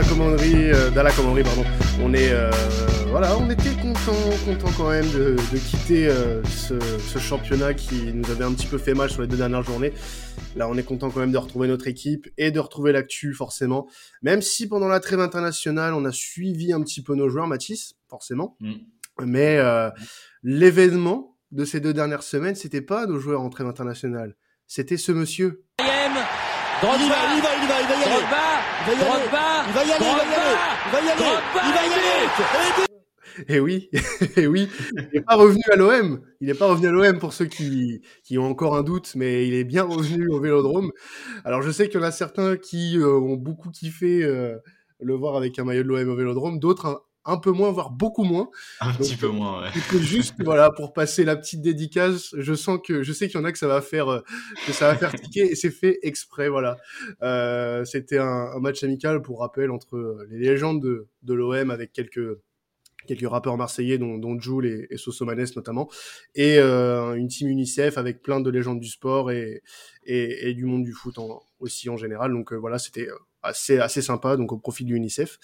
la commanderie, euh, la commanderie, pardon. On est, euh, voilà, on était content, content quand même de, quitter euh, ce, championnat qui nous avait un petit peu fait mal sur les deux dernières journées. Là, on est content quand même de retrouver notre équipe et de retrouver l'actu, forcément. Même si pendant la trêve internationale, on a suivi un petit peu nos joueurs, Mathis, forcément. Mm. Mais l'événement de ces deux dernières semaines, c'était pas nos joueurs en trêve internationale. C'était ce monsieur. Drogba, il va, il va, il va, il va y aller. Drogba, il va y aller, il va y aller, il va y aller, il va y aller. Et oui, et oui, il n'est pas revenu à l'OM. Il n'est pas revenu à l'OM pour ceux qui, qui ont encore un doute, mais il est bien revenu au Vélodrome. Alors je sais qu'il y en a certains qui euh, ont beaucoup kiffé euh, le voir avec un maillot de l'OM au Vélodrome, d'autres un peu moins, voire beaucoup moins. Un petit peu moins, ouais. Juste, voilà, pour passer la petite dédicace, je sens que, je sais qu'il y en a que ça va faire, euh, que ça va faire tiquer, et c'est fait exprès, voilà. Euh, c'était un, match amical, pour rappel, entre euh, les légendes de, de l'OM avec quelques, quelques rappeurs marseillais, dont, dont Jules et, et Sosomanes notamment, et une team UNICEF avec plein de légendes du sport et, et, et du monde du foot en, aussi en général. Donc voilà, c'était assez, assez sympa, donc au profit de l'UNICEF.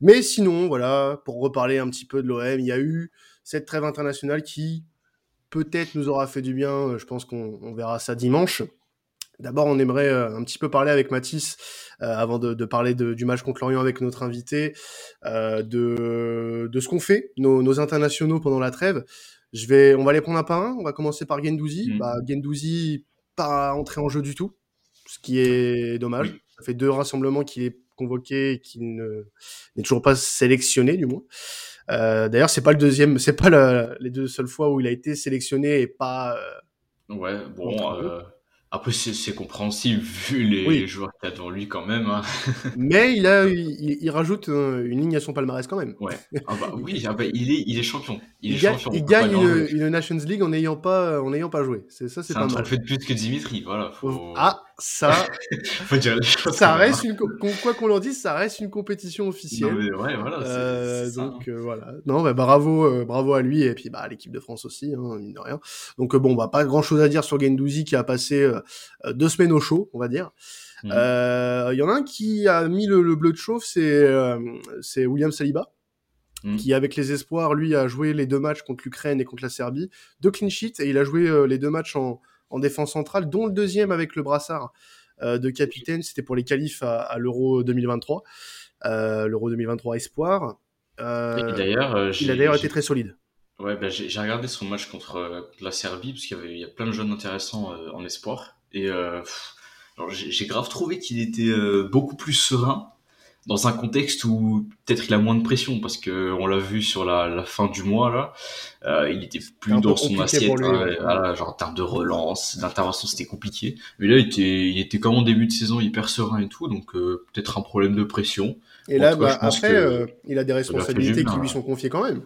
Mais sinon, voilà, pour reparler un petit peu de l'OM, il y a eu cette trêve internationale qui peut-être nous aura fait du bien, euh, je pense qu'on verra ça dimanche. D'abord, on aimerait euh, un petit peu parler avec Mathis, euh, avant de, parler du match contre l'Orient avec notre invité, de, de ce qu'on fait, nos, internationaux pendant la trêve. Je vais, on va les prendre un par un. On va commencer par Gendouzi. Mmh. Bah, Gendouzi, pas entré en jeu du tout, ce qui est dommage. Ça fait deux rassemblements qu'il est convoqué et qui n'est toujours pas sélectionné du moins. Euh, D'ailleurs, c'est pas le deuxième, c'est pas les deux seules fois où il a été sélectionné et pas. Euh, ouais, bon, après, c'est compréhensible vu les, joueurs qu'il y a devant lui quand même. Hein. Mais il, a, il, rajoute une ligne à son palmarès quand même. Ouais. Ah bah, oui, ah bah, il, est, il est champion. Il, gagne une, Nations League en n'ayant pas, en ayant pas joué. C'est ça, c'est pas un mal. fait de plus que Dimitri. Voilà, faut... Ah, ça. faut dire les choses. Ça reste une, quoi qu'on leur dise, ça reste une compétition officielle. Non, mais ouais, voilà. Euh, donc hein. euh, voilà. Non, bah, bravo, euh, bravo à lui et puis bah, à l'équipe de France aussi, hein, mine de rien. Donc bon, bah pas grand chose à dire sur Gendouzi qui a passé deux semaines au chaud, on va dire. Il mhm. euh, y en a un qui a mis le, bleu de chauffe, c'est c'est William Saliba, mhm. qui avec les espoirs, lui, a joué les deux matchs contre l'Ukraine et contre la Serbie, deux clean sheets, et il a joué les deux matchs en, en, défense centrale, dont le deuxième avec le brassard de capitaine, c'était pour les qualifs à, l'Euro 2023, l'Euro 2023 Espoir. d'ailleurs, il a d'ailleurs été très solide. Ouais, bah, j'ai regardé son match contre, la Serbie, parce qu'il y, avait, y a plein de jeunes intéressants en espoir. Et euh, j'ai grave trouvé qu'il était euh, beaucoup plus serein dans un contexte où peut-être il a moins de pression parce que on l'a vu sur la, la, fin du mois là, euh, il était plus dans son assiette, hein, genre en termes de relance, d'intervention c'était compliqué. Mais là il était, il était comme en début de saison hyper serein et tout, donc euh, peut-être un problème de pression. Et là, bah, après, euh, il a des responsabilités qui lui sont confiées quand même.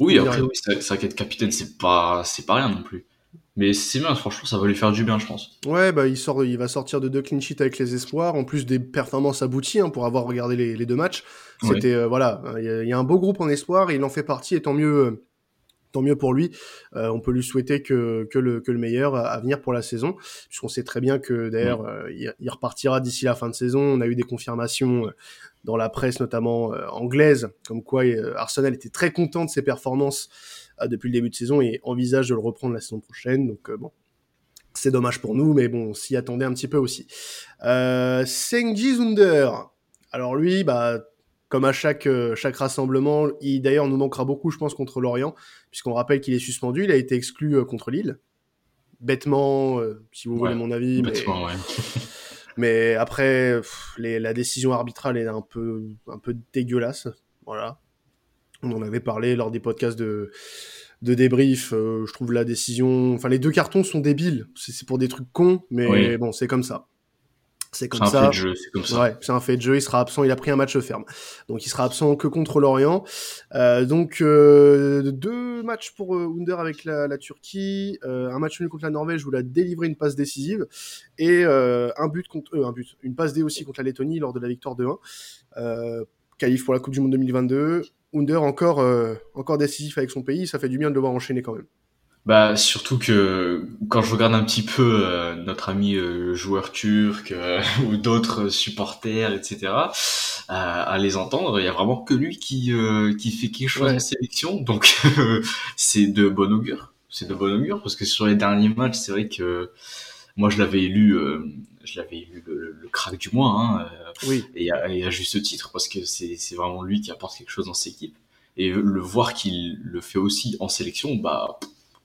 Oui, après oui, vrai qu'être capitaine c'est pas, c'est pas rien non plus. Mais c'est bien, franchement, ça va lui faire du bien, je pense. Ouais, bah, il, sort, il va sortir de deux clean sheets avec les espoirs, en plus des performances abouties hein, pour avoir regardé les, deux matchs. C'était, euh, voilà, il y, a un beau groupe en espoir et il en fait partie, et tant mieux, euh, tant mieux pour lui. Euh, on peut lui souhaiter que, que, le, que le meilleur à, venir pour la saison, puisqu'on sait très bien que d'ailleurs, il, repartira d'ici la fin de saison. On a eu des confirmations dans la presse, notamment anglaise, comme quoi Arsenal était très content de ses performances depuis le début de saison et envisage de le reprendre la saison prochaine. Donc euh, bon, c'est dommage pour nous, mais bon, on s'y attendait un petit peu aussi. Euh, Sengi Zunder. Alors lui, bah, comme à chaque, euh, chaque rassemblement, il d'ailleurs nous manquera beaucoup, je pense, contre l'Orient, puisqu'on rappelle qu'il est suspendu, il a été exclu contre Lille. Bêtement, si vous voulez mon avis. Bêtement, mais... ouais. mais après, la décision arbitrale est un peu, un peu dégueulasse. Voilà. On en avait parlé lors des podcasts de, de débrief. Euh, je trouve la décision. Enfin, les deux cartons sont débiles. C'est pour des trucs cons, mais bon, c'est comme ça. C'est comme ça. c'est comme ça. Ouais, c'est un fait de jeu. Il sera absent. Il a pris un match ferme, donc il sera absent que contre l'Orient. Euh, donc euh, deux matchs pour Under avec la, Turquie, un match nul contre la Norvège où il a délivré une passe décisive et un but contre un but, une passe D aussi contre la Lettonie lors de la victoire de 1. qualif pour la Coupe du Monde 2022. Under encore, euh, encore décisif avec son pays, ça fait du bien de le voir enchaîner quand même. Bah surtout que quand je regarde un petit peu euh, notre ami euh, joueur turc euh, ou d'autres supporters, etc. à les entendre, il y a vraiment que lui qui qui fait quelque chose en sélection, donc c'est de bon augure. C'est de bon augure parce que sur les derniers matchs, c'est vrai que moi je l'avais élu, je l'avais élu le, crack du mois, hein, oui. et, à, et à juste titre parce que c'est vraiment lui qui apporte quelque chose dans cette équipe et le voir qu'il le fait aussi en sélection, bah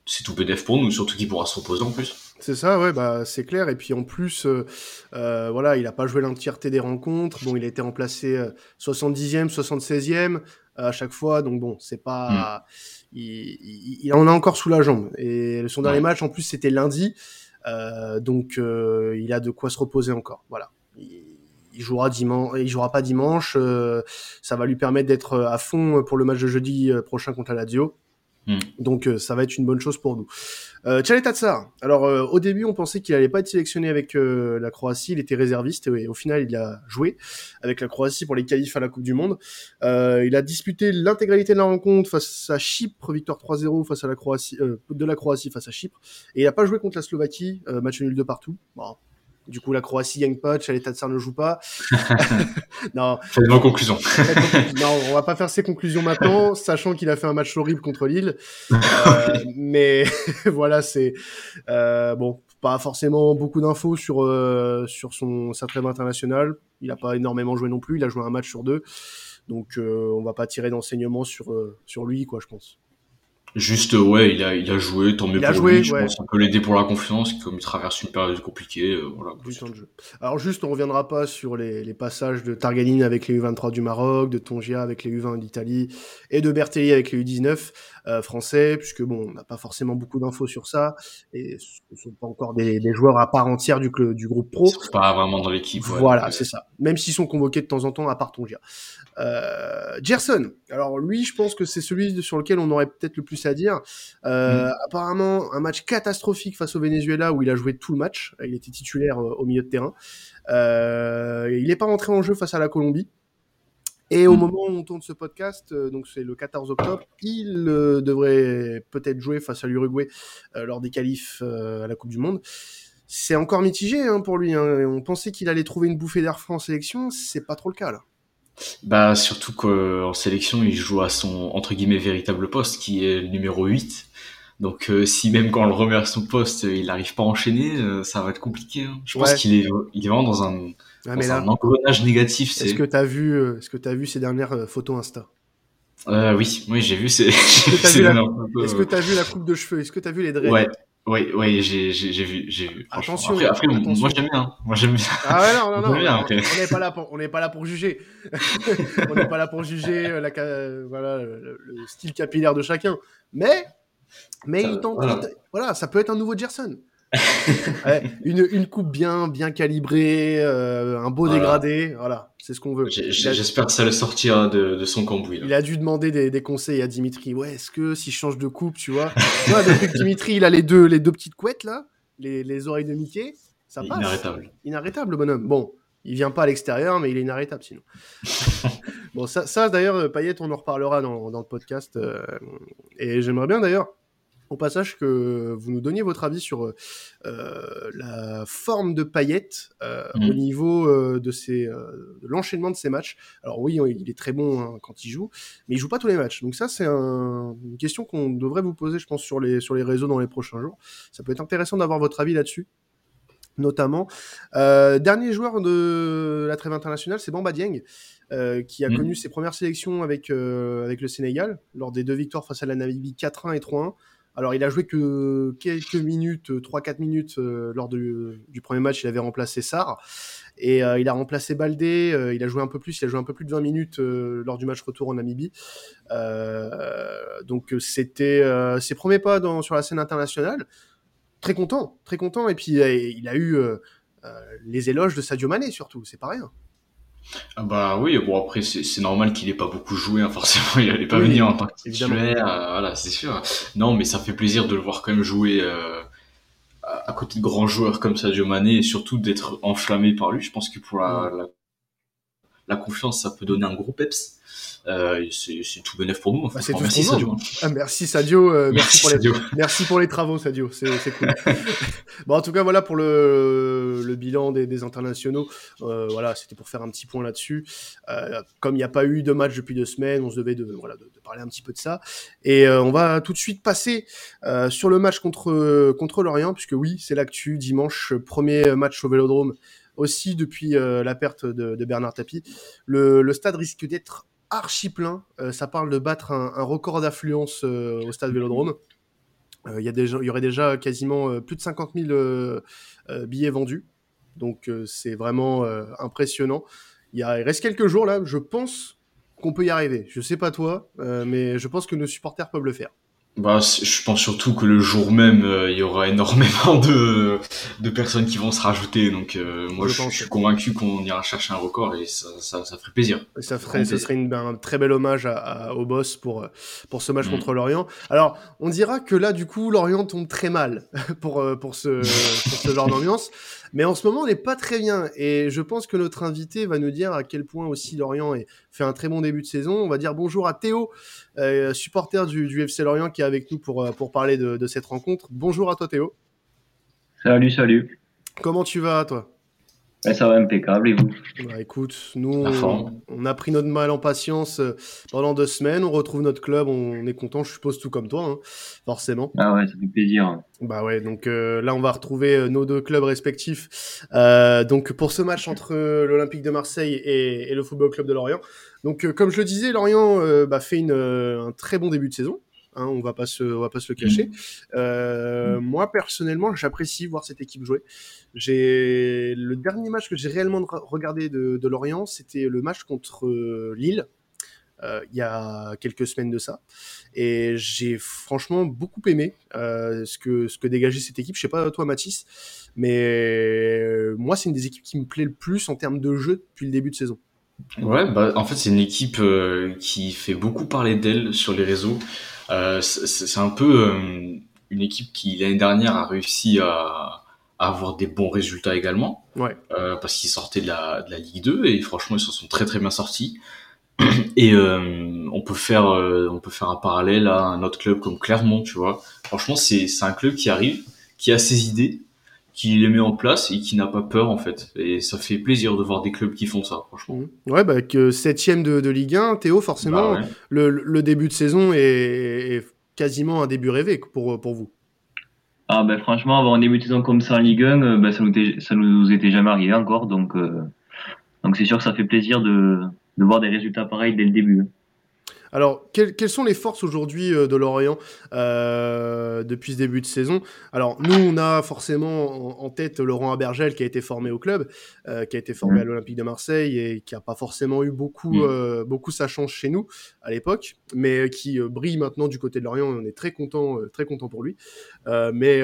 c'est tout PDF pour nous, surtout qu'il pourra se reposer en plus. C'est ça, ouais, bah c'est clair. Et puis en plus, euh, euh, voilà, il n'a pas joué l'entièreté des rencontres. Bon, il a été remplacé 70e, euh, 76e à chaque fois. Donc bon, c'est pas, mm. il, en a encore sous la jambe. Et son dernier match, en plus, c'était lundi. Donc il a de quoi se reposer encore. Voilà. Il, jouera dimanche, il jouera pas dimanche. ça va lui permettre d'être à fond pour le match de jeudi prochain contre la Lazio. Hmm. Donc euh, ça va être une bonne chose pour nous. Euh, alors euh, au début on pensait qu'il allait pas être sélectionné avec euh, la Croatie, il était réserviste et, au final il a joué avec la Croatie pour les qualifs à la Coupe du Monde. il a disputé l'intégralité de la rencontre face à Chypre, victoire 3-0 face à la Croatie, de la Croatie face à Chypre, et il a pas joué contre la Slovaquie, match nul de partout. Du coup, la Croatie gagne pas, Tsar ne joue pas. non. Faites vos conclusions. non, on va pas faire ses conclusions maintenant, sachant qu'il a fait un match horrible contre Lille. Euh, mais voilà, c'est euh, bon, pas forcément beaucoup d'infos sur euh, sur son sa trêve internationale. Il a pas énormément joué non plus. Il a joué un match sur deux, donc on va pas tirer d'enseignements sur sur lui, quoi, je pense. Juste, ouais, il a, il a joué, tant mieux il a pour joué, lui. Je pense qu'on peut l'aider pour la confiance, comme il traverse une période compliquée. Euh, voilà, Alors, juste, on reviendra pas sur les, les passages de Targaline avec les U23 du Maroc, de Tongia avec les U20 d'Italie et de Bertelli avec les U19 euh, français, puisque bon, on n'a pas forcément beaucoup d'infos sur ça et ce ne sont pas encore des, des, joueurs à part entière du, du groupe pro. Ils pas vraiment dans l'équipe. voilà, c'est ça. Même s'ils sont convoqués de temps en temps à part Tongia. Euh, Gerson, alors lui, je pense que c'est celui sur lequel on aurait peut-être le plus à dire. Euh, mm. Apparemment, un match catastrophique face au Venezuela où il a joué tout le match. Il était titulaire euh, au milieu de terrain. Euh, il n'est pas rentré en jeu face à la Colombie. Et au mm. moment où on tourne ce podcast, euh, donc c'est le 14 octobre, il devrait peut-être jouer face à l'Uruguay lors des qualifs à la Coupe du Monde. C'est encore mitigé hein, pour lui. Hein. On pensait qu'il allait trouver une bouffée d'air frais en sélection, c'est pas trop le cas là. Bah surtout qu'en sélection, il joue à son entre guillemets véritable poste qui est le numéro 8. Donc euh, si même quand on le remet à son poste, il n'arrive pas à enchaîner, euh, ça va être compliqué. Hein. Je pense qu'il est, il est vraiment dans un, dans un engrenage négatif. Est-ce que tu as vu, euh, que tu as vu ces dernières photos Insta? Euh, Oui, oui, j'ai vu. Est-ce que tu as, vu la coupe de cheveux? Est-ce que tu as vu les dreads? Ouais. Oui, oui, j'ai, vu, j'ai vu. Attention. Après, après moi j'aime bien. Moi j'aime bien. Ah ouais, non, non, non. on n'est pas là pour, on n'est pas là pour juger. on n'est pas là pour juger euh, la, voilà, le, style capillaire de chacun. Mais, mais il tente, voilà. ça peut être un nouveau Gerson. Une, une, coupe bien, bien calibrée, euh, un beau dégradé, voilà, c'est ce qu'on veut. J'espère que ça le sortir de, de son cambouis. Il a dû demander des, des, conseils à Dimitri. Ouais, est-ce que si je change de coupe, tu vois, tu vois Dimitri, il a les deux, les deux petites couettes là, les, les oreilles de Mickey, ça passe. Inarrêtable. Inarrêtable, le bonhomme. Bon, il vient pas à l'extérieur, mais il est inarrêtable sinon. bon, ça, ça d'ailleurs, Payette, on en reparlera dans, dans le podcast. Euh, et j'aimerais bien d'ailleurs au passage que vous nous donniez votre avis sur euh, la forme de paillettes euh, au mmh. niveau euh, de, ces, l'enchaînement de ces matchs. Alors oui, il est très bon hein, quand il joue, mais il joue pas tous les matchs. Donc ça, c'est une question qu'on devrait vous poser, je pense, sur les, sur les réseaux dans les prochains jours. Ça peut être intéressant d'avoir votre avis là-dessus notamment. dernier joueur de la trêve internationale, c'est Bamba Dieng, qui a mmh. connu ses premières sélections avec, avec le Sénégal, lors des deux victoires face à la Namibie 4-1 et 3-1. Alors, il a joué que quelques minutes, 3-4 minutes euh, lors du premier match. Il avait remplacé Sarr. Et euh, il a remplacé Baldé. Euh, il a joué un peu plus. Il a joué un peu plus de 20 minutes lors du match retour en Namibie. donc, c'était ses premiers pas sur la scène internationale. Très content, très content. Et puis, il a eu les éloges de Sadio Mané, surtout. C'est pas rien. Ah bah oui, bon après c'est normal qu'il ait pas beaucoup joué, hein, forcément il allait pas venir en tant que titulaire, euh, voilà c'est sûr. Non mais ça fait plaisir de le voir quand même jouer euh, à côté de grands joueurs comme Sadio Mané et surtout d'être enflammé par lui. Je pense que pour la, la confiance, ça peut donner un gros peps. Euh, c'est tout bénef pour nous. Bah, merci Sadio. Ah, merci Sadio. Euh, merci, pour Les, merci pour les travaux Sadio. C'est cool. bon, en tout cas, voilà pour le, le bilan des, des internationaux. Euh, voilà, c'était pour faire un petit point là-dessus. Euh, comme il n'y a pas eu de match depuis deux semaines, on se devait de, voilà, de, de parler un petit peu de ça. Et on va tout de suite passer sur le match contre, contre Lorient, puisque oui, c'est l'actu. Dimanche, premier match au Vélodrome aussi depuis la perte de, de Bernard Tapie. Le, le stade risque d'être archi plein. Euh, ça parle de battre un, record d'affluence euh, au stade Vélodrome. Euh, il y, aurait déjà quasiment plus de 50 000 billets vendus. Donc c'est vraiment impressionnant. Il, il, reste quelques jours là. Je pense qu'on peut y arriver. Je sais pas toi, mais je pense que nos supporters peuvent le faire. Bah, je pense surtout que le jour même, euh, il y aura énormément de, de personnes qui vont se rajouter. Donc, euh, moi, je, suis convaincu qu'on ira chercher un record et ça, ça, ça ferait plaisir. Ça ferait, ce serait une, un très bel hommage à, au boss pour, pour ce match mm. contre Lorient. Alors, on dira que là, du coup, Lorient tombe très mal pour, euh, pour, ce, pour ce genre d'ambiance. Mais en ce moment, on n'est pas très bien. Et je pense que notre invité va nous dire à quel point aussi Lorient fait un très bon début de saison. On va dire bonjour à Théo, euh, supporter du, du, FC Lorient, qui est avec nous pour, euh, pour parler de, de cette rencontre. Bonjour à toi, Théo. Salut, salut. Comment tu vas, toi? Ça va impeccable et vous bah, Écoute, nous, on, a pris notre mal en patience euh, pendant deux semaines. On retrouve notre club, on est content, je suppose, tout comme toi, hein, forcément. Ah ouais, ça fait plaisir. Bah ouais, donc euh, là, on va retrouver euh, nos deux clubs respectifs. Euh, donc pour ce match entre l'Olympique de Marseille et, et, le Football Club de Lorient. Donc, comme je le disais, Lorient bah, fait une, un très bon début de saison. Hein, on va pas se, on va pas se le cacher. Mm. Euh, moi personnellement, j'apprécie voir cette équipe jouer. J'ai le dernier match que j'ai réellement regardé de, de Lorient, c'était le match contre euh, Lille. Euh, il y a quelques semaines de ça. Et j'ai franchement beaucoup aimé euh, ce, que, ce que dégageait cette équipe. Je sais pas toi Mathis, mais moi c'est une des équipes qui me plaît le plus en termes de jeu depuis le début de saison. Ouais, bah en fait c'est une équipe euh, qui fait beaucoup parler d'elle sur les réseaux. Euh, c'est un peu euh, une équipe qui l'année dernière a réussi à, à, avoir des bons résultats également, ouais. euh, parce qu'ils sortaient de la, de la Ligue 2 et franchement ils se sont très très bien sortis. Et euh, on peut faire on peut faire un parallèle à un autre club comme Clermont, tu vois. Franchement c'est c'est un club qui arrive, qui a ses idées qui les met en place et qui n'a pas peur en fait. Et ça fait plaisir de voir des clubs qui font ça, franchement. Mmh. Ouais, bah que septième de, de Ligue 1, Théo, forcément, bah le, le, début de saison est, est, quasiment un début rêvé pour, pour vous. Ah ben franchement, avoir un début de saison comme ça en Ligue 1, euh, ben, ça, nous était, ça nous était jamais arrivé encore, donc euh, donc c'est sûr que ça fait plaisir de, de voir des résultats pareils dès le début. Alors, quelles, quelles, sont les forces aujourd'hui euh, de Lorient euh, depuis ce début de saison? Alors, nous, on a forcément en, en, tête Laurent Abergel qui a été formé au club, euh, qui a été formé mmh. à l'Olympique de Marseille et qui n'a pas forcément eu beaucoup, mmh. euh, beaucoup sa chance chez nous à l'époque, mais qui brille maintenant du côté de Lorient. On est très content, très content pour lui. mais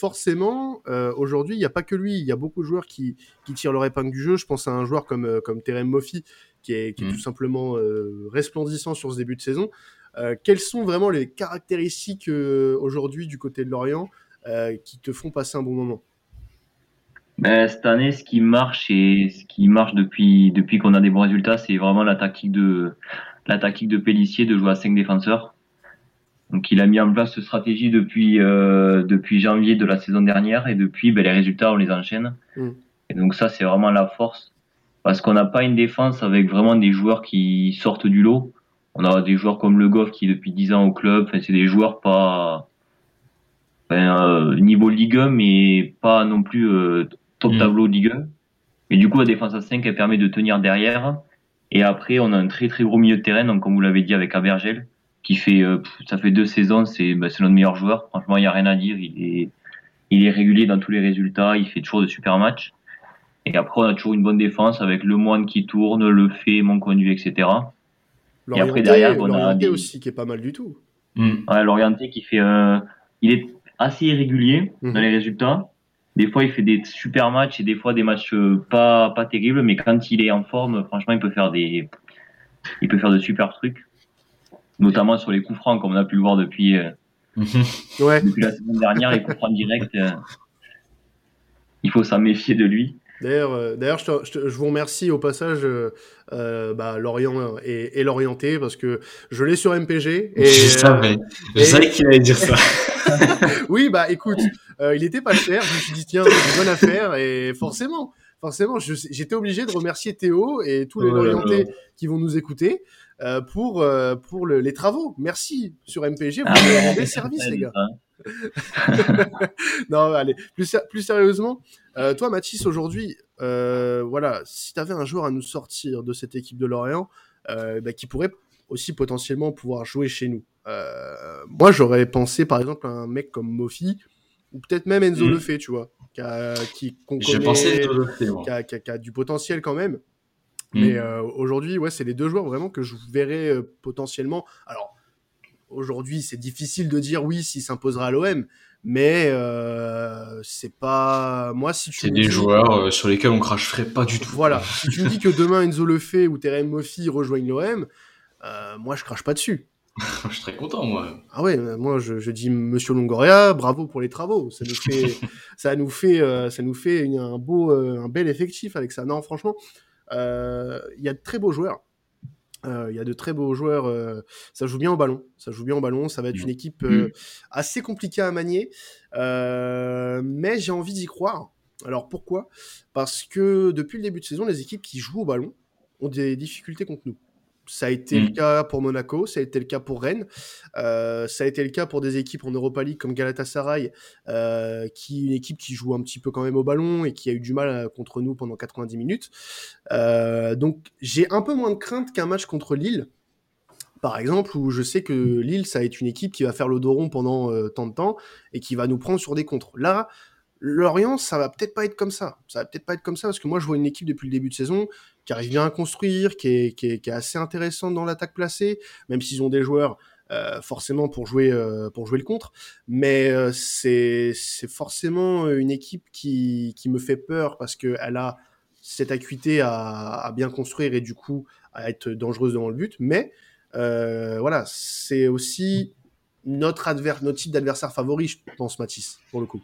forcément, aujourd'hui, il n'y a pas que lui. Il y a beaucoup de joueurs qui, qui tirent leur épingle du jeu. Je pense à un joueur comme, comme Terem Moffi qui est, qui est mmh. tout simplement euh, resplendissant sur ce début de saison. Euh, quelles sont vraiment les caractéristiques euh, aujourd'hui du côté de Lorient qui te font passer un bon moment? Ben, cette année, ce qui marche et ce qui marche depuis depuis qu'on a des bons résultats, c'est vraiment la tactique de la tactique de Pellissier de jouer à 5 défenseurs. Donc il a mis en place cette stratégie depuis euh, depuis janvier de la saison dernière et depuis ben, les résultats on les enchaîne. Mm. Et donc ça c'est vraiment la force parce qu'on n'a pas une défense avec vraiment des joueurs qui sortent du lot. On a des joueurs comme Le Goff qui est depuis 10 ans au club, enfin, c'est des joueurs pas euh, niveau Ligue 1, mais pas non plus euh, top mmh. tableau Ligue 1. Mais du coup, la défense à 5, elle permet de tenir derrière. Et après, on a un très très gros milieu de terrain, donc comme vous l'avez dit avec Abergel, qui fait, euh, ça fait deux saisons, c'est bah, notre meilleur joueur. Franchement, il n'y a rien à dire. Il est, il est régulier dans tous les résultats, il fait toujours de super matchs. Et après, on a toujours une bonne défense avec le moine qui tourne, le fait, mon conduit, etc. Et après, derrière, on a des... aussi qui est pas mal du tout. Mmh. Ouais, l'orienté qui fait, euh, il est assez irrégulier mmh. dans les résultats. Des fois, il fait des super matchs et des fois des matchs euh, pas pas terribles, mais quand il est en forme, franchement, il peut faire des, il peut faire de super trucs, notamment sur les coups francs, comme on a pu le voir depuis, euh, ouais. depuis la semaine dernière, les coups francs directs. Euh, il faut s'en méfier de lui. D'ailleurs, euh, d'ailleurs, je, je, vous remercie au passage, euh, euh, bah, Lorient et, et l'orienté parce que je l'ai sur MPG. Et, je savais, je savais qu'il allait dire ça. oui, bah écoute, il était pas cher. Je me suis dit tiens, c'est une bonne affaire et forcément, forcément, j'étais obligé de remercier Théo et tous les Lorientais qui vont nous écouter pour pour le, les travaux. Merci sur MPG, vous ah, rendez service, les gars. non, allez, plus, plus sérieusement, euh, toi, Mathis, aujourd'hui, euh, voilà, si tu avais un joueur à nous sortir de cette équipe de Lorient, euh, bah, qui pourrait aussi potentiellement pouvoir jouer chez nous, moi, j'aurais pensé par exemple à un mec comme Mofi, ou peut-être même Enzo mmh. Lefebvre, tu vois, qui a, qui, a, du potentiel quand même. Mmh. Mais aujourd'hui, ouais, c'est les deux joueurs vraiment que je verrais potentiellement. Alors, aujourd'hui, c'est difficile de dire oui s'il s'imposera à l'OM, mais euh, c'est pas moi si tu c'est des joueurs euh, sur lesquels on cracherait pas du tout. Voilà. Si tu me dis que demain Enzo Lefebvre ou Terem Moffi rejoignent l'OM euh, moi je crache pas dessus. Je suis très content moi. Ah ouais moi je, dis Monsieur Longoria bravo pour les travaux. Ça nous fait ça nous fait ça nous fait un beau un bel effectif avec ça. Non franchement il y a de très beaux joueurs euh, il y a de très beaux joueurs. Euh, ça joue bien au ballon. Ça joue bien au ballon. Ça va être mmh. une équipe euh, mmh. assez compliquée à manier. mais j'ai envie d'y croire. Alors pourquoi? Parce que depuis le début de saison, les équipes qui jouent au ballon ont des difficultés contre nous. Ça a été le mm. cas pour Monaco, ça a été le cas pour Rennes, euh, ça a été le cas pour des équipes en Europa League comme Galatasaray, euh, qui une équipe qui joue un petit peu quand même au ballon et qui a eu du mal euh, contre nous pendant 90 minutes. donc j'ai un peu moins de crainte qu'un match contre Lille, par exemple, où je sais que Lille, ça va être une équipe qui va faire le dos rond pendant tant de temps et qui va nous prendre sur des contres. Là, Lorient, ça va peut-être pas être comme ça. Ça va peut-être pas être comme ça parce que moi, je vois une équipe depuis le début de saison qui arrive bien à construire, qui est, assez intéressante dans l'attaque placée, même s'ils ont des joueurs euh, forcément pour jouer euh, pour jouer le contre. Mais euh, c'est forcément une équipe qui, me fait peur parce qu'elle a cette acuité à, bien construire et du coup à être dangereuse devant le but. Mais voilà, c'est aussi notre, notre type d'adversaire favori, je pense, Mathis, pour le coup.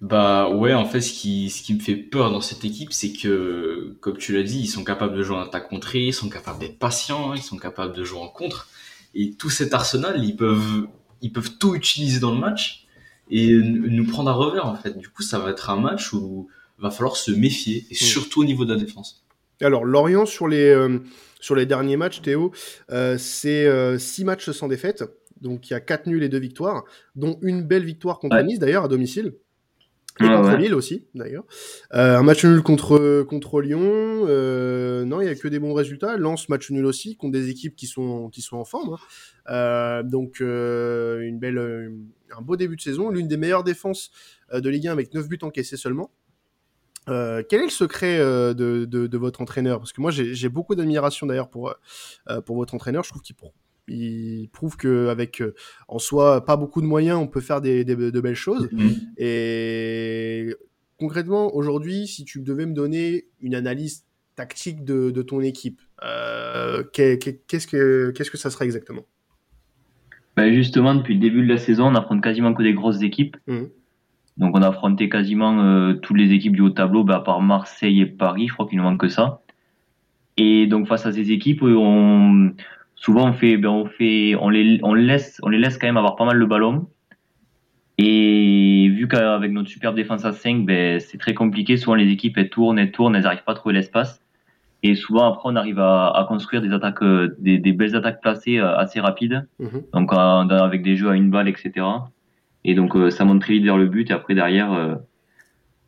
Bah ouais, en fait, ce qui, ce qui me fait peur dans cette équipe, c'est que, comme tu l'as dit, ils sont capables de jouer en attaque contrée, ils sont capables d'être patients, ils sont capables de jouer en contre. Et tout cet arsenal, ils peuvent, ils peuvent tout utiliser dans le match et nous prendre à revers, en fait. Du coup, ça va être un match où va falloir se méfier, et mm. surtout au niveau de la défense. Alors, Lorient, sur les, euh, sur les derniers matchs, Théo, euh, c'est 6 euh, matchs sans défaite. Donc, il y a 4 nuls et 2 victoires, dont une belle victoire contre Nice, d'ailleurs, à domicile. Et contre Lille aussi, d'ailleurs. Euh, un match nul contre, contre Lyon. Euh, non, il n'y a que des bons résultats. Lance match nul aussi contre des équipes qui sont, qui sont en forme. Hein. Euh, donc, une belle, un beau début de saison. L'une des meilleures défenses de Ligue 1 avec 9 buts encaissés seulement. quel est le secret de, de, de, votre entraîneur? Parce que moi, j'ai beaucoup d'admiration d'ailleurs pour, pour votre entraîneur. Je trouve qu'il il prouve qu'avec euh, en soi pas beaucoup de moyens, on peut faire des, de belles choses. Mm-hmm. Et concrètement, aujourd'hui, si tu devais me donner une analyse tactique de, ton équipe, euh, qu'est-ce que qu'est-ce que ça serait exactement? Ben Justement, depuis le début de la saison, on affronte quasiment que des grosses équipes. Mm. Donc on a affronté quasiment euh, toutes les équipes du haut tableau, ben, à part Marseille et Paris, je crois qu'il ne manque que ça. Et donc face à ces équipes, on, souvent on fait, ben on fait, on les, on laisse, on les laisse quand même avoir pas mal le ballon. Et vu qu'avec notre superbe défense à 5, ben, c'est très compliqué. Souvent les équipes elles tournent, elles tournent, elles n'arrivent pas à trouver l'espace. Et souvent après on arrive à, à construire des attaques, euh, des, des, belles attaques placées euh, assez rapides. Mhm. Donc avec des jeux à une balle, etc. Et donc euh, ça monte très vite vers le but et après derrière,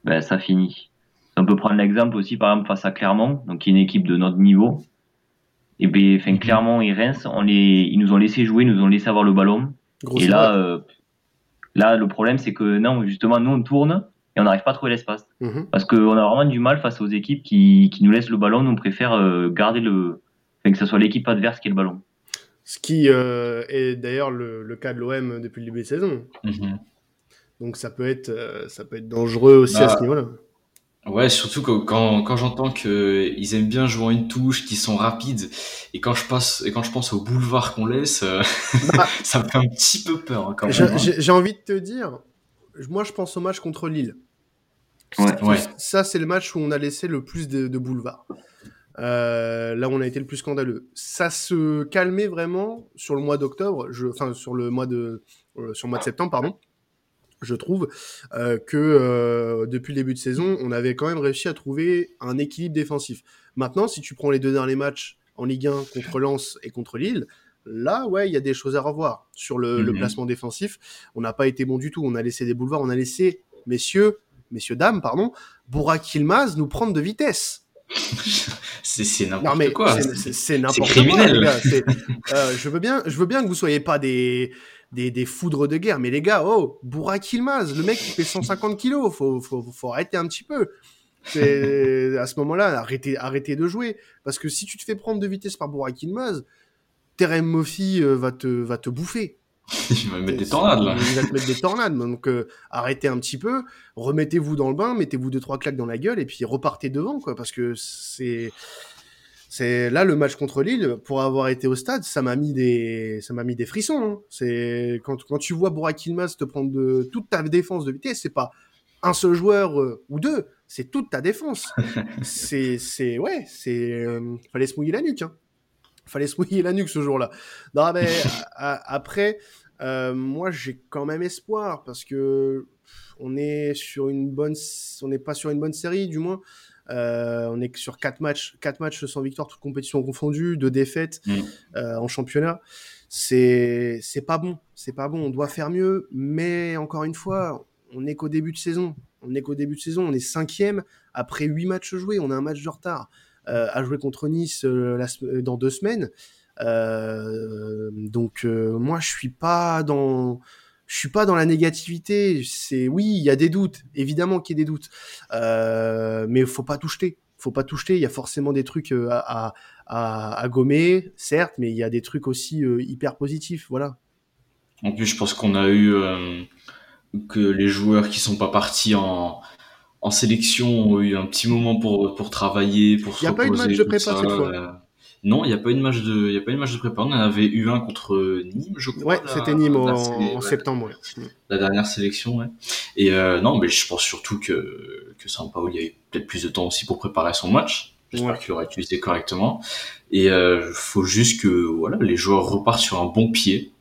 ben, ça finit. On peut prendre l'exemple aussi par exemple face à Clermont, donc qui est une équipe de notre niveau et ben, enfin, clairement, et Reims, on les, ils nous ont laissé jouer, ils nous ont laissé avoir le ballon. et là, euh, là, le problème, c'est que non, justement, nous, on tourne et on n'arrive pas à trouver l'espace. Mhm. Parce qu'on a vraiment du mal face aux équipes qui, qui nous laissent le ballon. Nous, on préfère euh, garder le, enfin, que ce soit l'équipe adverse qui ait le ballon. Ce qui euh, est d'ailleurs le, le, cas de l'OM depuis le début de saison. Mhm. Donc ça peut être, ça peut être dangereux aussi à bah, ce niveau-là. Ouais, surtout que quand, quand j'entends qu'ils aiment bien jouer une touche, qu'ils sont rapides, et quand je passe, et quand je pense au boulevard qu'on laisse, euh, bah, ça me fait un petit peu peur hein, quand même. Hein. J'ai envie de te dire, moi je pense au match contre Lille. Ouais. Ça, c'est le match où on a laissé le plus de, de boulevard. Euh, là, on a été le plus scandaleux. Ça se calmait vraiment sur le mois d'octobre, enfin sur le mois de, euh, sur le mois de septembre, pardon. Je trouve euh, que euh, depuis le début de saison, on avait quand même réussi à trouver un équilibre défensif. Maintenant, si tu prends les deux derniers matchs en Ligue 1 contre Lens et contre Lille, là, ouais, il y a des choses à revoir sur le, le mhm. placement défensif. On n'a pas été bon du tout. On a laissé des boulevards. On a laissé, messieurs, messieurs dames, pardon, Bourak Ilmaz nous prendre de vitesse c'est n'importe quoi. C'est n'importe quoi. Les gars. Euh, je veux bien, je veux bien que vous soyez pas des, des, des foudres de guerre, mais les gars, oh, Bourak Ilmaz, le mec qui fait 150 kilos, faut, faut, faut arrêter un petit peu. à ce moment-là, arrêtez, arrêtez de jouer, parce que si tu te fais prendre de vitesse par Bourak Ilmaz, Terem Mofi euh, va te, va te bouffer. il va mettre des tornades là. Il va te mettre des tornades. Donc euh, arrêtez un petit peu, remettez-vous dans le bain, mettez-vous deux trois claques dans la gueule et puis repartez devant quoi parce que c'est c'est là le match contre Lille pour avoir été au stade, ça m'a mis des ça m'a mis des frissons. Hein. C'est quand quand tu vois Burak te prendre de toute ta défense de vitesse, c'est pas un seul joueur euh, ou deux, c'est toute ta défense. c'est c'est ouais, c'est euh, fallait se mouiller la nuque hein fallait se mouiller la nuque ce jour-là. Non, mais après, euh, moi, j'ai quand même espoir parce que on est sur une bonne, on n'est pas sur une bonne série, du moins. Euh, on est sur quatre matchs, quatre matchs sans victoire, toutes compétitions confondues, deux défaites mm. euh, en championnat. C'est, pas bon, c'est pas bon. On doit faire mieux, mais encore une fois, on n'est qu'au début de saison. On n'est qu'au début de saison. On est cinquième après huit matchs joués. On a un match de retard. Euh, à jouer contre Nice dans deux semaines. donc moi je suis pas dans je suis pas dans la négativité. C'est oui, il y a des doutes, évidemment qu'il y a des doutes, euh, mais faut pas tout jeter. Faut pas tout jeter. Il y a forcément des trucs à, à, à, gommer, certes, mais il y a des trucs aussi hyper positifs. Voilà. En plus, je pense qu'on a eu que les joueurs qui sont pas partis en en sélection ont eu un petit moment pour, pour travailler, pour se Il n'y a pas eu de match de prépa cette fois euh, Non, il n'y a pas eu de match de, il y a pas eu de match de prépa. On en avait eu un contre Nîmes, je crois. Ouais, c'était Nîmes en, septembre. La dernière sélection, ouais. Et euh, non, mais je pense surtout que que Sampaoli avait peut-être plus de temps aussi pour préparer son match. J'espère qu'il l'aura utilisé correctement. Et euh, faut juste que voilà, les joueurs repartent sur un bon pied.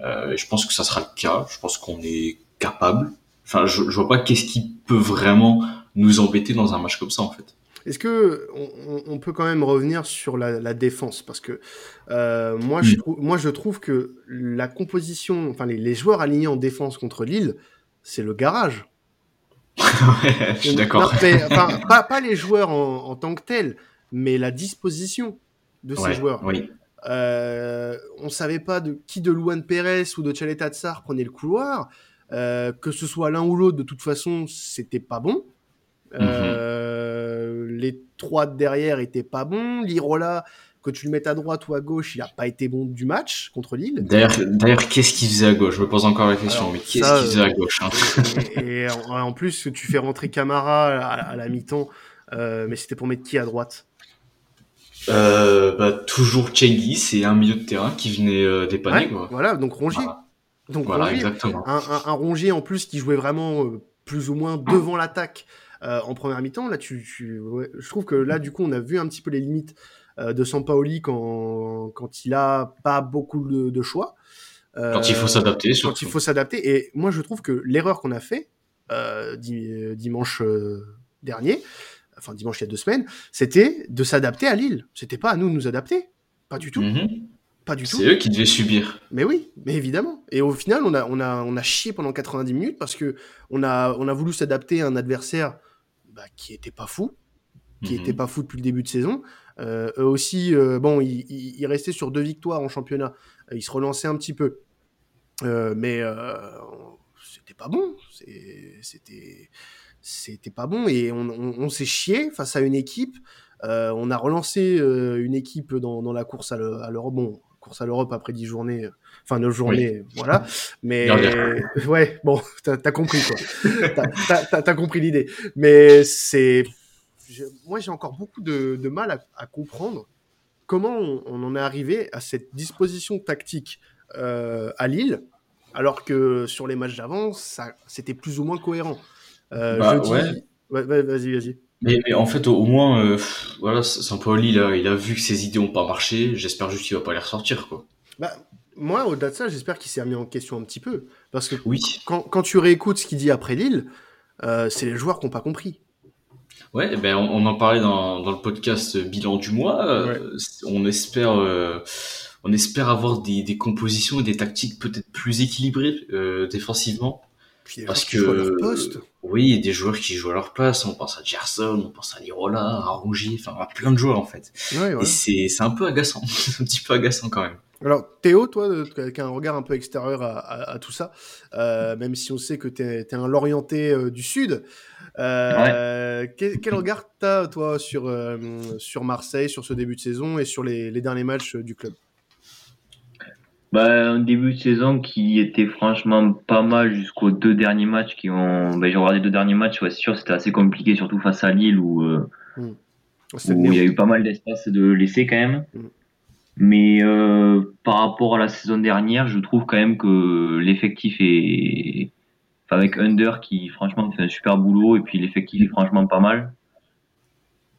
Euh, je pense que ça sera le cas. Je pense qu'on est capable Enfin, je, je vois pas qu'est-ce qui peut vraiment nous embêter dans un match comme ça, en fait. Est-ce que on, on, peut quand même revenir sur la, la défense? Parce que euh, moi, je trouve, moi je trouve que la composition, enfin les, les joueurs alignés en défense contre Lille, c'est le garage. ouais, je suis d'accord. Enfin, pas, pas les joueurs en, en, tant que tels, mais la disposition de ces joueurs. Oui. Euh, on savait pas de qui de Luan Pérez ou de Chaleta Tsar prenait le couloir. Euh, que ce soit l'un ou l'autre, de toute façon, c'était pas bon. Euh. Les trois derrière étaient pas bons. Lirola, que tu le mettes à droite ou à gauche, il a pas été bon du match contre Lille. D'ailleurs, qu'est-ce qu'il faisait à gauche? Je me pose encore la question, mais qu'est-ce qu'il faisait à gauche hein? Et, en, plus, tu fais rentrer Camara à, la mi-temps, euh, mais c'était pour mettre qui à droite? Euh, bah, toujours Cengiz et un milieu de terrain qui venait dépanner. quoi. Voilà, donc Rongier. Donc voilà, exactement. Un, un, Rongier en plus qui jouait vraiment euh, plus ou moins devant l'attaque euh, en première mi-temps. Là, tu, tu ouais, je trouve que là, du coup, on a vu un petit peu les limites euh, de Sampaoli quand, quand il a pas beaucoup de, de choix. Euh, quand il faut s'adapter, Quand il faut s'adapter. Et moi, je trouve que l'erreur qu'on a fait dimanche dernier, enfin dimanche il y a deux semaines, c'était de s'adapter à Lille. C'était pas à nous de nous adapter, pas du tout. Mm -hmm. Pas du tout. C'est eux qui devaient subir. Mais oui, mais évidemment. Et au final, on a, on a, on a chié pendant 90 minutes parce que on a, on a voulu s'adapter à un adversaire bah, qui était pas fou, qui mm -hmm. était pas fou depuis le début de saison. Euh, eux aussi, euh, bon, ils, ils, ils, restaient sur deux victoires en championnat. Ils se relançaient un petit peu. Euh, mais euh, c'était pas bon. C'était c'était pas bon. Et on, on, on s'est chié face à une équipe. Euh, on a relancé euh, une équipe dans, dans, la course à l'Europe. Bon, course à l'Europe après 10 journées, euh, enfin 9 journées, oui. voilà. Mais ouais, bon, t'as as compris quoi. t'as as, compris l'idée. Mais c'est, moi j'ai encore beaucoup de, de mal à, à, comprendre comment on, on, en est arrivé à cette disposition tactique euh, à Lille, alors que sur les matchs d'avant, ça c'était plus ou moins cohérent. Euh, bah, jeudi, ouais. Vas-y, vas-y. Mais, mais, en fait, au, moins, euh, voilà, Saint-Pauli, il a, il a vu que ses idées n'ont pas marché. J'espère juste qu'il va pas les ressortir, quoi. Bah, moi, au-delà de ça, j'espère qu'il s'est remis en question un petit peu. Parce que oui. quand, quand tu réécoutes ce qu'il dit après Lille, euh, c'est les joueurs qui n'ont pas compris. Ouais, eh ben on, en parlait dans, dans, le podcast bilan du mois. Euh, on espère, euh, on espère avoir des, des, compositions et des tactiques peut-être plus équilibrées euh, défensivement. Parce que poste. oui, des joueurs qui jouent à leur place. On pense à Gerson, on pense à Lirola, à Rougier, enfin à plein de joueurs en fait. Ouais, ouais. Et c'est un peu agaçant, un petit peu agaçant quand même. Alors, Théo, toi, avec un regard un peu extérieur à, à, à tout ça, euh, même si on sait que tu es, un Lorientais euh, du Sud, euh, ouais. quel, quel, regard tu as, toi, sur, sur Marseille, sur ce début de saison et sur les, les derniers matchs du club? Bah, Un début de saison qui était franchement pas mal jusqu'aux deux derniers matchs qui ont. Bah, J'ai regardé les deux derniers matchs, ouais, c'est sûr, c'était assez compliqué, surtout face à Lille où, mmh. où il y a eu pas mal d'espace de laisser quand même. Mmh. Mais euh, par rapport à la saison dernière, je trouve quand même que l'effectif est enfin, avec Under qui franchement fait un super boulot et puis l'effectif est franchement pas mal.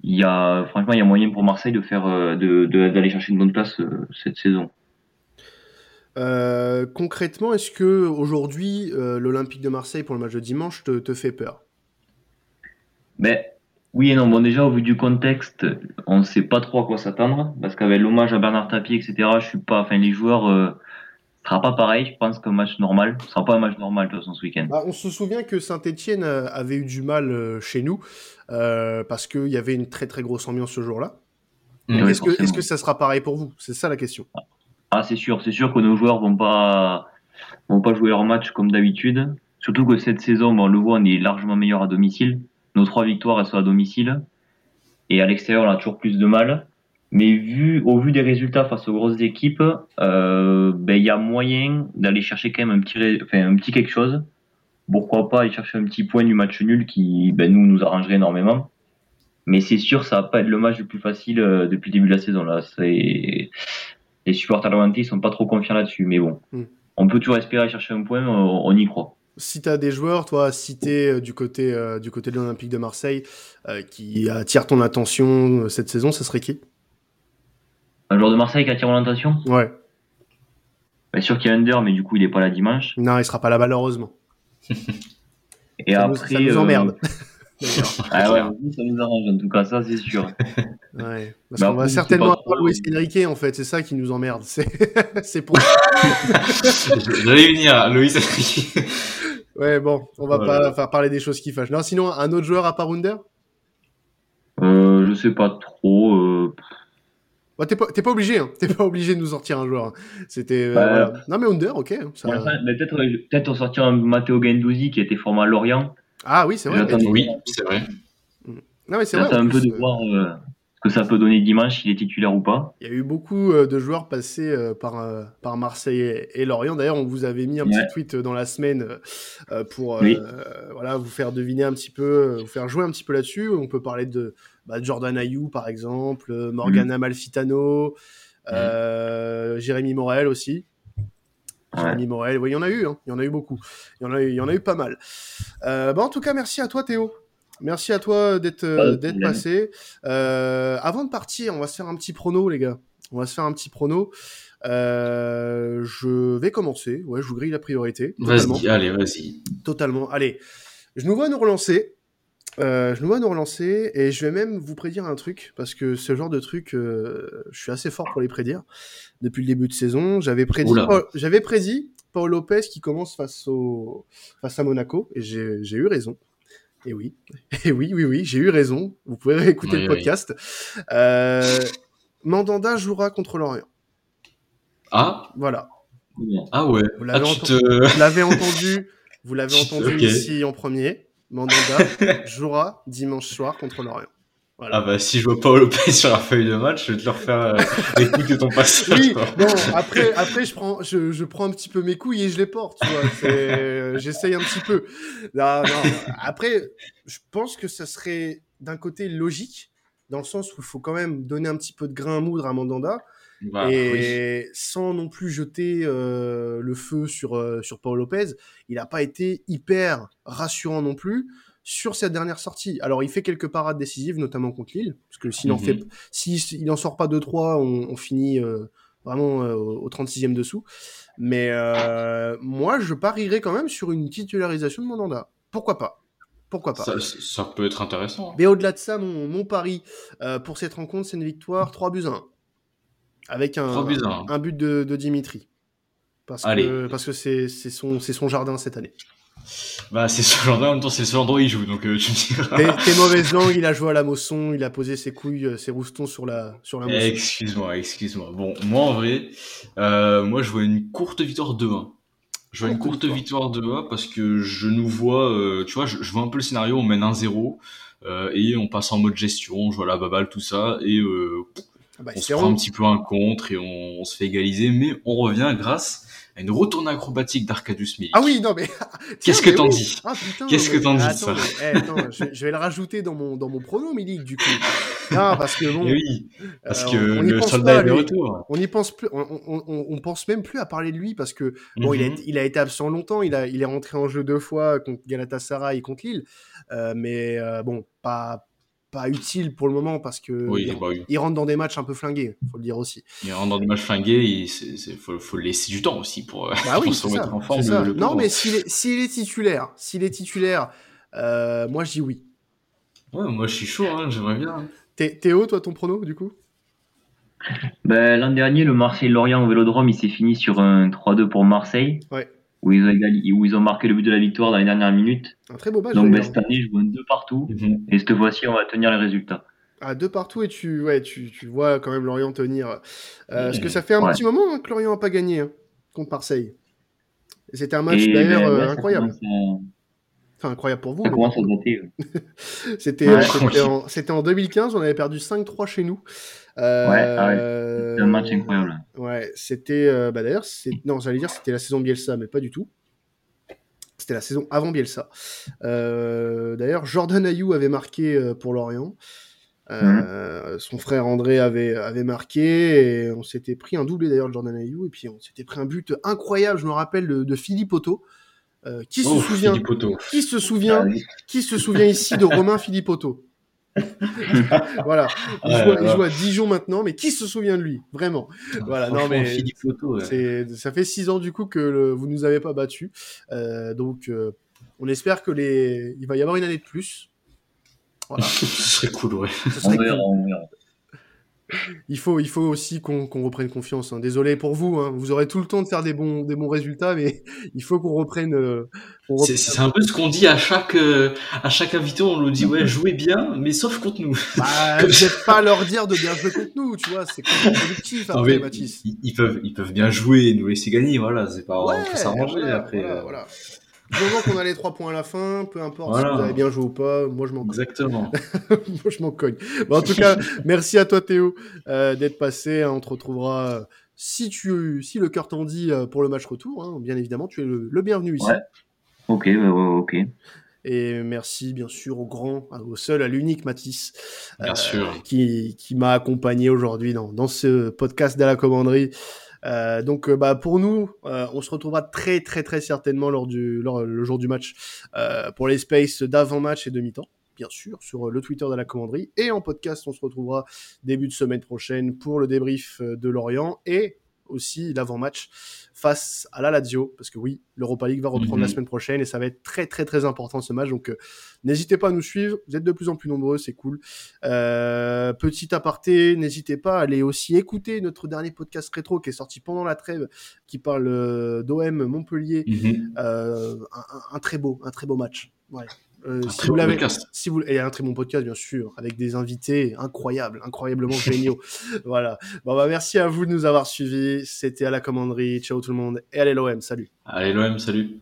Il y a franchement il y a moyen pour Marseille de faire de d'aller chercher une bonne place euh, cette saison. Euh, concrètement, est-ce que aujourd'hui euh, l'Olympique de Marseille pour le match de dimanche te, te fait peur? Ben oui et non. Bon, déjà, au vu du contexte, on ne sait pas trop à quoi s'attendre. Parce qu'avec l'hommage à Bernard Tapie, etc., je suis pas, enfin, les joueurs, euh, ce sera pas pareil, je pense, qu'un match normal. Ce sera pas un match normal, de toute façon, ce week-end. Bah, on se souvient que Saint-Etienne avait eu du mal euh, chez nous, euh, parce qu'il y avait une très très grosse ambiance ce jour-là. Mmh, est-ce, que, est-ce que ça sera pareil pour vous? C'est ça la question. Ah, c'est sûr. C'est sûr que nos joueurs vont pas, vont pas jouer leur match comme d'habitude. Surtout que cette saison, bon, on le voit, on est largement meilleur à domicile. Nos trois victoires, elles sont à domicile. Et à l'extérieur, on a toujours plus de mal. Mais vu, au vu des résultats face aux grosses équipes, euh, ben, il y a moyen d'aller chercher quand même un petit, enfin, un petit quelque chose. Pourquoi pas aller chercher un petit point du match nul qui, ben, nous, nous arrangerait énormément. Mais c'est sûr, ça va pas être le match le plus facile euh, depuis le début de la saison, là. C'est, les supporters Lewandowski sont pas trop confiants là-dessus. Mais bon. Mm. On peut toujours espérer chercher un point, on, y croit si tu as des joueurs, toi, à citer euh, du côté, euh, du côté de l'Olympique de Marseille euh, qui attirent ton attention cette saison, ça serait qui? Un joueur de Marseille qui attire mon attention? Ouais. Bien sûr qu'il y a Under, mais du coup, il est pas là dimanche. Non, il sera pas là, malheureusement. Et ça après. Nous, ça nous emmerde. ah ouais, ça nous arrange, en tout cas, ça, c'est sûr. Ouais. Parce bah, qu'on va certainement avoir Luis Enrique, en fait, c'est ça qui nous emmerde. C'est pour J'allais venir, Luis Enrique. Ouais, bon, on va voilà. pas faire parler des choses qui fâchent. Non, sinon, un autre joueur à part Under euh, Je sais pas trop. Euh... Bah, t'es pas, pas obligé, hein. T'es pas obligé de nous sortir un joueur. C'était. Bah, voilà. Non, mais Under, ok. Ça... Ouais, peut-être peut on sortir un Matteo Gendouzi qui était formé à Lorient. Ah oui, c'est vrai. Oui, c'est vrai. Non, mais c'est vrai. Un peu de voir euh, ce que ça peut donner dimanche, s'il est titulaire ou pas. Il y a eu beaucoup euh, de joueurs passés euh, par, euh, par Marseille et, et Lorient. D'ailleurs, on vous avait mis un Ouais. petit tweet dans la semaine euh, pour euh, Oui. voilà, vous faire deviner un petit peu, euh, vous faire jouer un petit peu là-dessus. On peut parler de bah, Jordan Ayou, par exemple, euh, Morgana Mm. Malfitano, euh, Jérémy Morel aussi. Ouais. Morel, oui, il y en a eu, hein. il y en a eu beaucoup. Il y en a eu, il y en a eu pas mal. Euh, bah, en tout cas, merci à toi, Théo. Merci à toi d'être euh, d'être passé. Euh, avant de partir, on va se faire un petit prono, les gars. On va se faire un petit prono. Je vais commencer. Ouais, je vous grille la priorité. Vas-y, allez, vas-y. Totalement. Allez, je nous vois nous relancer. Euh, je nous vois nous relancer et je vais même vous prédire un truc parce que ce genre de truc, euh, je suis assez fort pour les prédire depuis le début de saison. J'avais prédit, j'avais prédit Paul Lopez qui commence face au face à Monaco et j'ai j'ai eu raison. Et oui, et oui, oui, oui, j'ai eu raison. Vous pouvez réécouter Oui, le oui. podcast. Euh, Mandanda jouera contre l'Orient. Ah, Voilà. ah ouais. Vous Ah, l'avez tu entendu, te... vous l'avez entendu, vous l'avez entendu ici en premier. Mandanda jouera dimanche soir contre l'Orient. Voilà. Ah bah si je vois pas Lopez sur la feuille de match, je vais te le refaire euh, les coups de ton passage. Oui, bon, après, après je, prends, je, je prends un petit peu mes couilles et je les porte, tu vois. c'est- J'essaye un petit peu. Non, non, Après, je pense que ça serait d'un côté logique, dans le sens où il faut quand même donner un petit peu de grain à moudre à Mandanda, Bah, oui. et sans non plus jeter euh, le feu sur, euh, sur Paul Lopez. Il n'a pas été hyper rassurant non plus sur cette dernière sortie. Alors, il fait quelques parades décisives, notamment contre Lille, parce que s'il en fait, Mhm. s'il n'en sort pas 2-3, on, on finit euh, vraiment euh, au 36e dessous. Mais moi, je parierais quand même sur une titularisation de Mandanda. Pourquoi pas? Pourquoi pas? Ça, ça peut être intéressant. Mais au-delà de ça, mon, mon pari euh, pour cette rencontre, c'est une victoire 3 buts à 1. Avec un, 3 buts à 1. un but de, de Dimitri. Parce que, parce que c'est c'est son, c'est son jardin cette année. Bah, c'est ce endroit, en même temps, c'est seul endroit où il joue, donc euh, tu me diras. Tes, tes mauvaises langues, il a joué à la Mosson, il a posé ses couilles, euh, ses roustons sur la, sur la Mosson. Excuse-moi, excuse-moi. Bon, moi, en vrai, euh, moi, je vois une courte victoire 2-1. Je vois une Courte victoire 2-1 parce que je nous vois, euh, tu vois, je, je vois un peu le scénario, on mène 1-0, euh, et on passe en mode gestion, on joue à la baballe, tout ça, et bah, on se prend un petit peu un contre et on, on se fait égaliser, mais on revient grâce à une retournée acrobatique d'Arcadius Milik. Ah oui, non mais. Qu'est-ce que t'en oui. dis Ah. Qu'est-ce que t'en dis, attends, ça mais- eh, attends, je, je vais le rajouter dans mon, dans mon prono, Milik, du coup. Non, parce que bon. Eh oui, parce euh, que on- on le pense soldat pas, est de retour. On y pense plus, on, pense même plus à parler de lui parce que bon, il, a, Mhm. été- il a été absent longtemps, il, a, il est rentré en jeu deux fois contre Galatasaray et contre Lille, Euh, mais euh, bon, pas, pas utile pour le moment parce que Oui, il, bah oui. il rentre dans des matchs un peu flingués, faut le dire aussi. Il rentre dans des matchs flingués, il faut, faut laisser du temps aussi pour, Bah oui, pour se remettre ça. en forme. le- le non, mais s'il est, s'il est titulaire, s'il est titulaire, euh, moi je dis oui. Ouais, moi je suis chaud, hein, j'aimerais bien. Thé- Théo, toi ton prono du coup? Ben, L'an dernier, le Marseille-Lorient au Vélodrome, il s'est fini sur un 3-2 pour Marseille, Ouais. Où ils, ont égali- où ils ont marqué le but de la victoire dans les dernières minutes. Un très beau match. Donc ben, cette année, je vois un 2 partout. Mhm. Et cette fois-ci, on va tenir les résultats. À deux partout et tu, ouais, tu, tu vois quand même Lorient tenir. Euh, parce que ça fait un Ouais. petit moment hein, que Lorient n'a pas gagné hein, contre Marseille. Et C'était un match Et d'ailleurs ben, euh, ça incroyable. commence Enfin, incroyable pour vous. Ça commence à. C'était Ouais. c'était en, c'était en 2015, on avait perdu 5-3 chez nous. Euh, Ouais, ah ouais. C'est un match incroyable. Ouais, c'était. euh, bah d'ailleurs, non, j'allais dire c'était la saison Bielsa, mais pas du tout. C'était la saison avant Bielsa. Euh, d'ailleurs, Jordan Ayou avait marqué pour Lorient. Euh, Son frère André avait, avait marqué et on s'était pris un doublé d'ailleurs de Jordan Ayou et puis on s'était pris un but incroyable, je me rappelle, de, de Philippe Otto. Euh, qui se Oh, souvient. Qui se souvient Ah, oui. qui se souvient ici de Romain Philippotto Voilà, il, Ouais, joue, ouais. il joue à Dijon maintenant, mais qui se souvient de lui Vraiment. Voilà, non mais ouais. c'est, ça fait six ans du coup que le- vous nous avez pas battus, Euh, donc euh, on espère que les, il va y avoir une année de plus. Voilà, Ce serait cool, ouais. ce On serait verra, cool. on verra. Il faut, il faut aussi qu'on, qu'on reprenne confiance. hein. Désolé pour vous, hein. vous aurez tout le temps de faire des bons, des bons résultats, mais il faut qu'on reprenne. euh, reprenne- c'est un peu ce qu'on dit à chaque, euh, à chaque invité, on nous dit ouais, jouez bien, mais sauf contre nous. Bah, je vais pas leur dire de bien jouer contre nous, tu vois, c'est contre-productif Non, après, Mathis. ils, ils peuvent, ils peuvent bien jouer et nous laisser gagner, voilà, c'est pas, Ouais, on peut s'arranger voilà, après. voilà, euh, voilà. Du moment qu'on a les trois points à la fin, peu importe Voilà. si vous avez bien joué ou pas, moi je m'en cogne. Exactement. moi je m'en cogne. Bon, en tout cas, merci à toi Théo euh, d'être passé. hein. On te retrouvera euh, si tu, si le cœur t'en dit euh, pour le match retour. hein. Bien évidemment, tu es le, le bienvenu ici. Ouais. Ok, ok. Et merci bien sûr au grand, au seul, à l'unique Mathis, Bien sûr. qui, qui m'a accompagné aujourd'hui dans, dans ce podcast de la commanderie. Euh, donc euh, bah pour nous, euh, on se retrouvera très très très certainement lors du lors, le jour du match euh, pour les spaces d'avant-match et de mi-temps, bien sûr, sur le Twitter de la commanderie. Et en podcast, on se retrouvera début de semaine prochaine pour le débrief de Lorient et aussi l'avant-match face à la Lazio, parce que oui, l'Europa League va reprendre Mhm. la semaine prochaine et ça va être très très très important ce match. Donc euh, n'hésitez pas à nous suivre, vous êtes de plus en plus nombreux, c'est cool. Euh, petit aparté, n'hésitez pas à aller aussi écouter notre dernier podcast rétro qui est sorti pendant la trêve, qui parle euh, d'OM Montpellier. Mhm. Un, très beau, un très beau match. Ouais. Euh, Un si très vous bon l'avez, podcast. si vous et un très bon podcast bien sûr, avec des invités incroyables, incroyablement géniaux. voilà. Bon bah merci à vous de nous avoir suivis. C'était à la commanderie. Ciao tout le monde et allez l'OM. Salut. Allez, l'OM, salut.